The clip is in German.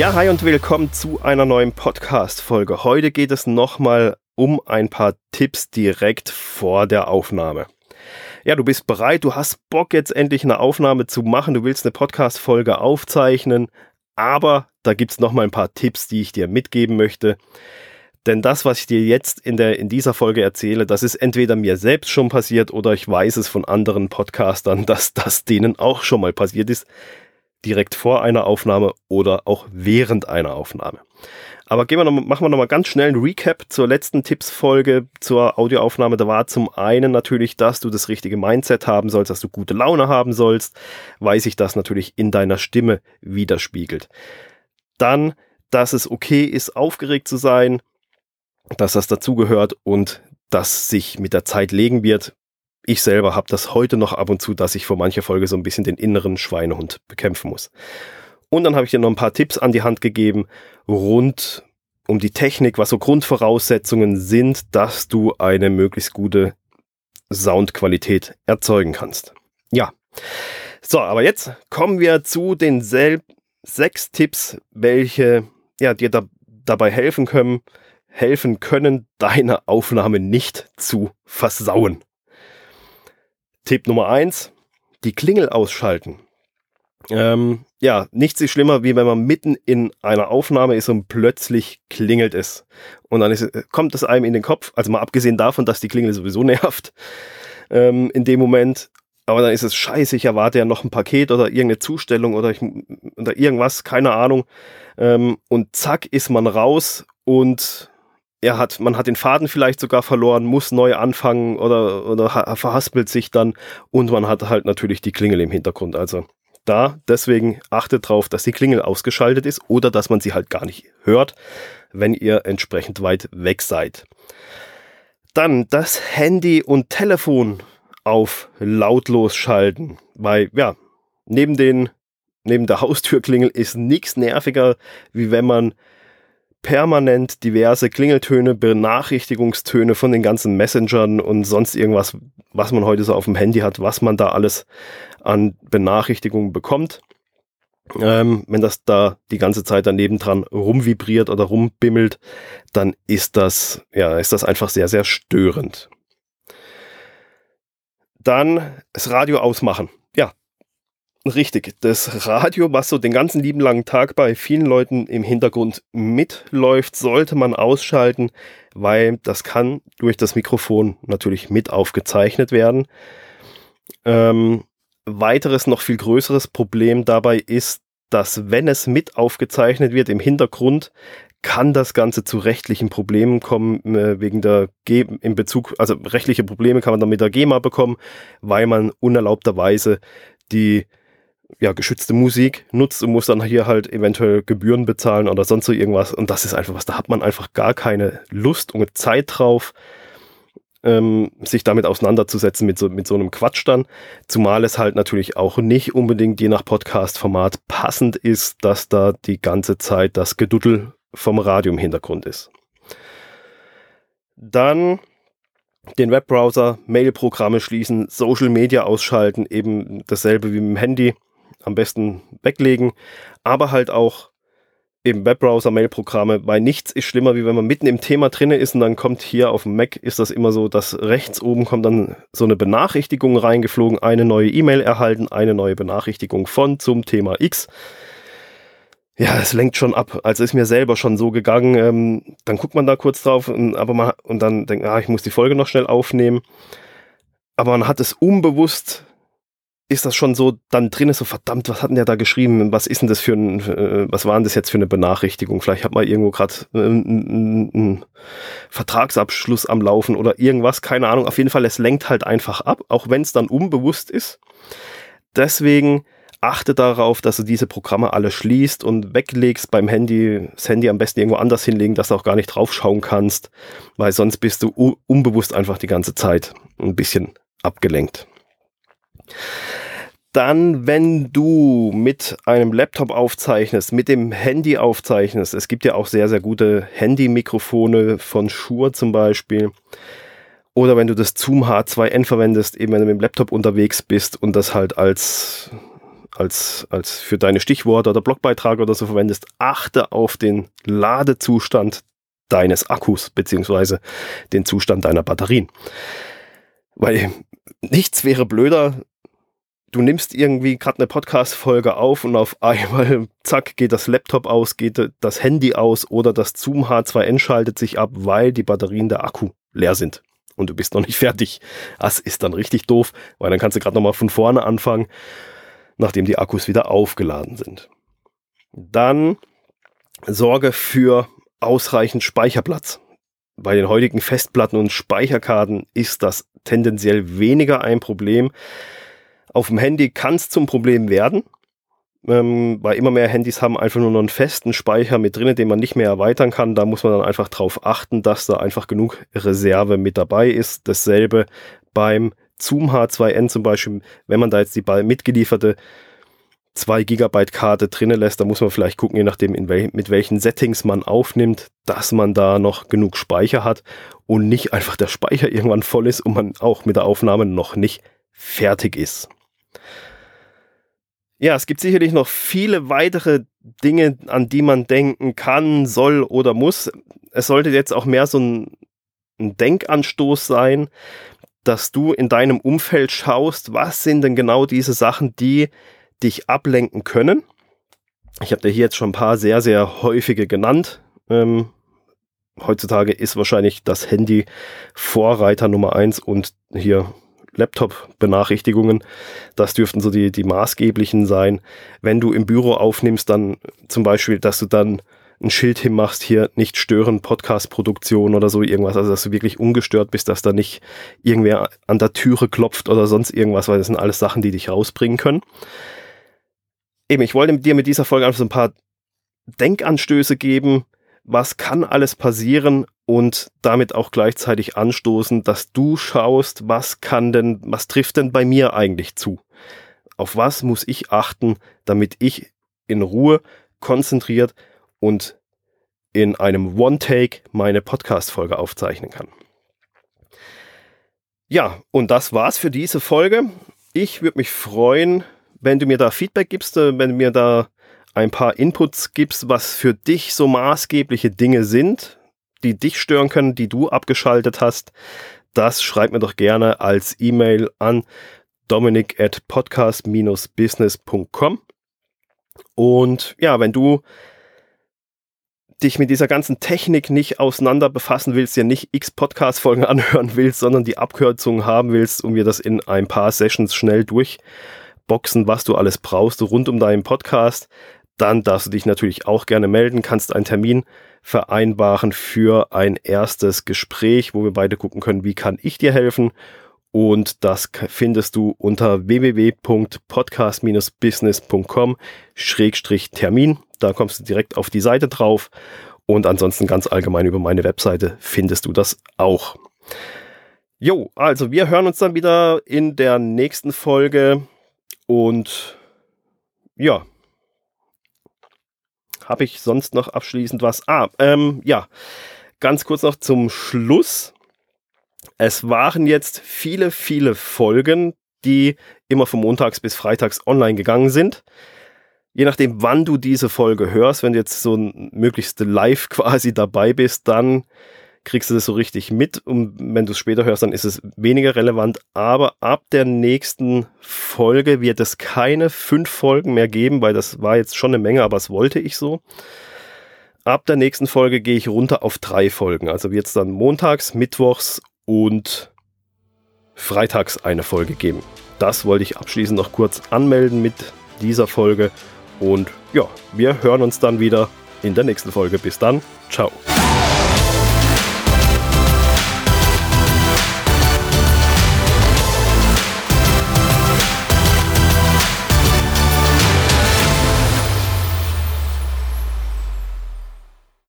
Ja, hi und willkommen zu einer neuen Podcast-Folge. Heute geht es nochmal um ein paar Tipps direkt vor der Aufnahme. Ja, du bist bereit, du hast Bock jetzt endlich eine Aufnahme zu machen, du willst eine Podcast-Folge aufzeichnen, aber da gibt es nochmal ein paar Tipps, die ich dir mitgeben möchte. Denn das, was ich dir jetzt in, der, in dieser Folge erzähle, das ist entweder mir selbst schon passiert oder ich weiß es von anderen Podcastern, dass das denen auch schon mal passiert ist. Direkt vor einer Aufnahme oder auch während einer Aufnahme. Aber gehen wir noch, machen wir nochmal ganz schnell einen Recap zur letzten Tipps-Folge zur Audioaufnahme. Da war zum einen natürlich, dass du das richtige Mindset haben sollst, dass du gute Laune haben sollst, weil sich das natürlich in deiner Stimme widerspiegelt. Dann, dass es okay ist, aufgeregt zu sein, dass das dazugehört und dass sich mit der Zeit legen wird. Ich selber habe das heute noch ab und zu, dass ich vor mancher Folge so ein bisschen den inneren Schweinehund bekämpfen muss. Und dann habe ich dir noch ein paar Tipps an die Hand gegeben rund um die Technik, was so Grundvoraussetzungen sind, dass du eine möglichst gute Soundqualität erzeugen kannst. Ja. So, aber jetzt kommen wir zu den sechs Tipps, welche ja, dir da, dabei helfen können, helfen können, deine Aufnahme nicht zu versauen. Tipp Nummer eins: die Klingel ausschalten. Ähm, ja, nichts ist schlimmer, wie wenn man mitten in einer Aufnahme ist und plötzlich klingelt es. Und dann ist, kommt es einem in den Kopf, also mal abgesehen davon, dass die Klingel sowieso nervt ähm, in dem Moment. Aber dann ist es scheiße, ich erwarte ja noch ein Paket oder irgendeine Zustellung oder, ich, oder irgendwas, keine Ahnung. Ähm, und zack ist man raus und er hat, man hat den Faden vielleicht sogar verloren, muss neu anfangen oder, oder verhaspelt sich dann und man hat halt natürlich die Klingel im Hintergrund. Also da, deswegen achtet drauf, dass die Klingel ausgeschaltet ist oder dass man sie halt gar nicht hört, wenn ihr entsprechend weit weg seid. Dann das Handy und Telefon auf lautlos schalten, weil ja, neben den neben der Haustürklingel ist nichts nerviger, wie wenn man permanent diverse Klingeltöne, Benachrichtigungstöne von den ganzen Messengern und sonst irgendwas, was man heute so auf dem Handy hat, was man da alles an Benachrichtigungen bekommt. Ähm, wenn das da die ganze Zeit daneben dran rumvibriert oder rumbimmelt, dann ist das, ja, ist das einfach sehr, sehr störend. Dann das Radio ausmachen. Richtig, das Radio, was so den ganzen lieben langen Tag bei vielen Leuten im Hintergrund mitläuft, sollte man ausschalten, weil das kann durch das Mikrofon natürlich mit aufgezeichnet werden. Ähm, weiteres, noch viel größeres Problem dabei ist, dass wenn es mit aufgezeichnet wird im Hintergrund, kann das Ganze zu rechtlichen Problemen kommen, äh, wegen der G in Bezug, also rechtliche Probleme kann man dann mit der GEMA bekommen, weil man unerlaubterweise die ja, geschützte Musik nutzt und muss dann hier halt eventuell Gebühren bezahlen oder sonst so irgendwas. Und das ist einfach was, da hat man einfach gar keine Lust und Zeit drauf, ähm, sich damit auseinanderzusetzen mit so, mit so einem Quatsch dann. Zumal es halt natürlich auch nicht unbedingt je nach Podcast-Format passend ist, dass da die ganze Zeit das Geduddel vom Radio im Hintergrund ist. Dann den Webbrowser, Mailprogramme schließen, Social Media ausschalten, eben dasselbe wie mit dem Handy am besten weglegen, aber halt auch im Webbrowser Mailprogramme, weil nichts ist schlimmer, wie wenn man mitten im Thema drinne ist und dann kommt hier auf dem Mac ist das immer so, dass rechts oben kommt dann so eine Benachrichtigung reingeflogen, eine neue E-Mail erhalten, eine neue Benachrichtigung von zum Thema X. Ja, es lenkt schon ab. Also ist mir selber schon so gegangen. Ähm, dann guckt man da kurz drauf und, aber man, und dann denkt, ah, ich muss die Folge noch schnell aufnehmen. Aber man hat es unbewusst ist das schon so dann drin ist, so verdammt, was hat denn der da geschrieben? Was ist denn das für ein, äh, was war denn das jetzt für eine Benachrichtigung? Vielleicht hat man irgendwo gerade äh, einen Vertragsabschluss am Laufen oder irgendwas, keine Ahnung. Auf jeden Fall, es lenkt halt einfach ab, auch wenn es dann unbewusst ist. Deswegen achte darauf, dass du diese Programme alle schließt und weglegst beim Handy, das Handy am besten irgendwo anders hinlegen, dass du auch gar nicht draufschauen kannst, weil sonst bist du unbewusst einfach die ganze Zeit ein bisschen abgelenkt. Dann, wenn du mit einem Laptop aufzeichnest, mit dem Handy aufzeichnest, es gibt ja auch sehr, sehr gute Handy-Mikrofone von Shure zum Beispiel. Oder wenn du das Zoom H2N verwendest, eben wenn du mit dem Laptop unterwegs bist und das halt als, als, als für deine Stichworte oder Blogbeitrag oder so verwendest, achte auf den Ladezustand deines Akkus beziehungsweise den Zustand deiner Batterien. Weil nichts wäre blöder, du nimmst irgendwie gerade eine Podcast-Folge auf und auf einmal, zack, geht das Laptop aus, geht das Handy aus oder das Zoom H2N schaltet sich ab, weil die Batterien der Akku leer sind. Und du bist noch nicht fertig. Das ist dann richtig doof, weil dann kannst du gerade nochmal von vorne anfangen, nachdem die Akkus wieder aufgeladen sind. Dann sorge für ausreichend Speicherplatz. Bei den heutigen Festplatten und Speicherkarten ist das tendenziell weniger ein Problem. Auf dem Handy kann es zum Problem werden, ähm, weil immer mehr Handys haben einfach nur noch einen festen Speicher mit drin, den man nicht mehr erweitern kann. Da muss man dann einfach darauf achten, dass da einfach genug Reserve mit dabei ist. Dasselbe beim Zoom H2N zum Beispiel, wenn man da jetzt die mitgelieferte 2 Gigabyte Karte drinnen lässt, da muss man vielleicht gucken, je nachdem, wel mit welchen Settings man aufnimmt, dass man da noch genug Speicher hat und nicht einfach der Speicher irgendwann voll ist und man auch mit der Aufnahme noch nicht fertig ist. Ja, es gibt sicherlich noch viele weitere Dinge, an die man denken kann, soll oder muss. Es sollte jetzt auch mehr so ein, ein Denkanstoß sein, dass du in deinem Umfeld schaust, was sind denn genau diese Sachen, die dich ablenken können. Ich habe dir hier jetzt schon ein paar sehr, sehr häufige genannt. Ähm, heutzutage ist wahrscheinlich das Handy Vorreiter Nummer eins und hier Laptop-Benachrichtigungen. Das dürften so die, die maßgeblichen sein. Wenn du im Büro aufnimmst, dann zum Beispiel, dass du dann ein Schild hinmachst, hier nicht stören, Podcast-Produktion oder so irgendwas, also dass du wirklich ungestört bist, dass da nicht irgendwer an der Türe klopft oder sonst irgendwas, weil das sind alles Sachen, die dich rausbringen können. Eben, ich wollte dir mit dieser Folge einfach so ein paar Denkanstöße geben, was kann alles passieren und damit auch gleichzeitig anstoßen, dass du schaust, was kann denn, was trifft denn bei mir eigentlich zu? Auf was muss ich achten, damit ich in Ruhe, konzentriert und in einem One-Take meine Podcast-Folge aufzeichnen kann. Ja, und das war's für diese Folge. Ich würde mich freuen, wenn du mir da Feedback gibst, äh, wenn du mir da ein paar Inputs gibst, was für dich so maßgebliche Dinge sind, die dich stören können, die du abgeschaltet hast, das schreib mir doch gerne als E-Mail an dominik at podcast-business.com. Und ja, wenn du dich mit dieser ganzen Technik nicht auseinander befassen willst, ja nicht x Podcast-Folgen anhören willst, sondern die Abkürzung haben willst und wir das in ein paar Sessions schnell durchboxen, was du alles brauchst rund um deinen Podcast, dann darfst du dich natürlich auch gerne melden, kannst einen Termin vereinbaren für ein erstes Gespräch, wo wir beide gucken können, wie kann ich dir helfen. Und das findest du unter www.podcast-business.com-termin. Da kommst du direkt auf die Seite drauf. Und ansonsten ganz allgemein über meine Webseite findest du das auch. Jo, also wir hören uns dann wieder in der nächsten Folge. Und ja, habe ich sonst noch abschließend was? Ah, ähm, ja, ganz kurz noch zum Schluss. Es waren jetzt viele, viele Folgen, die immer von montags bis freitags online gegangen sind. Je nachdem, wann du diese Folge hörst, wenn du jetzt so möglichst live quasi dabei bist, dann kriegst du das so richtig mit. Und wenn du es später hörst, dann ist es weniger relevant. Aber ab der nächsten Folge wird es keine fünf Folgen mehr geben, weil das war jetzt schon eine Menge, aber das wollte ich so. Ab der nächsten Folge gehe ich runter auf drei Folgen. Also wird es dann montags, mittwochs und freitags eine Folge geben. Das wollte ich abschließend noch kurz anmelden mit dieser Folge. Und ja, wir hören uns dann wieder in der nächsten Folge. Bis dann. Ciao.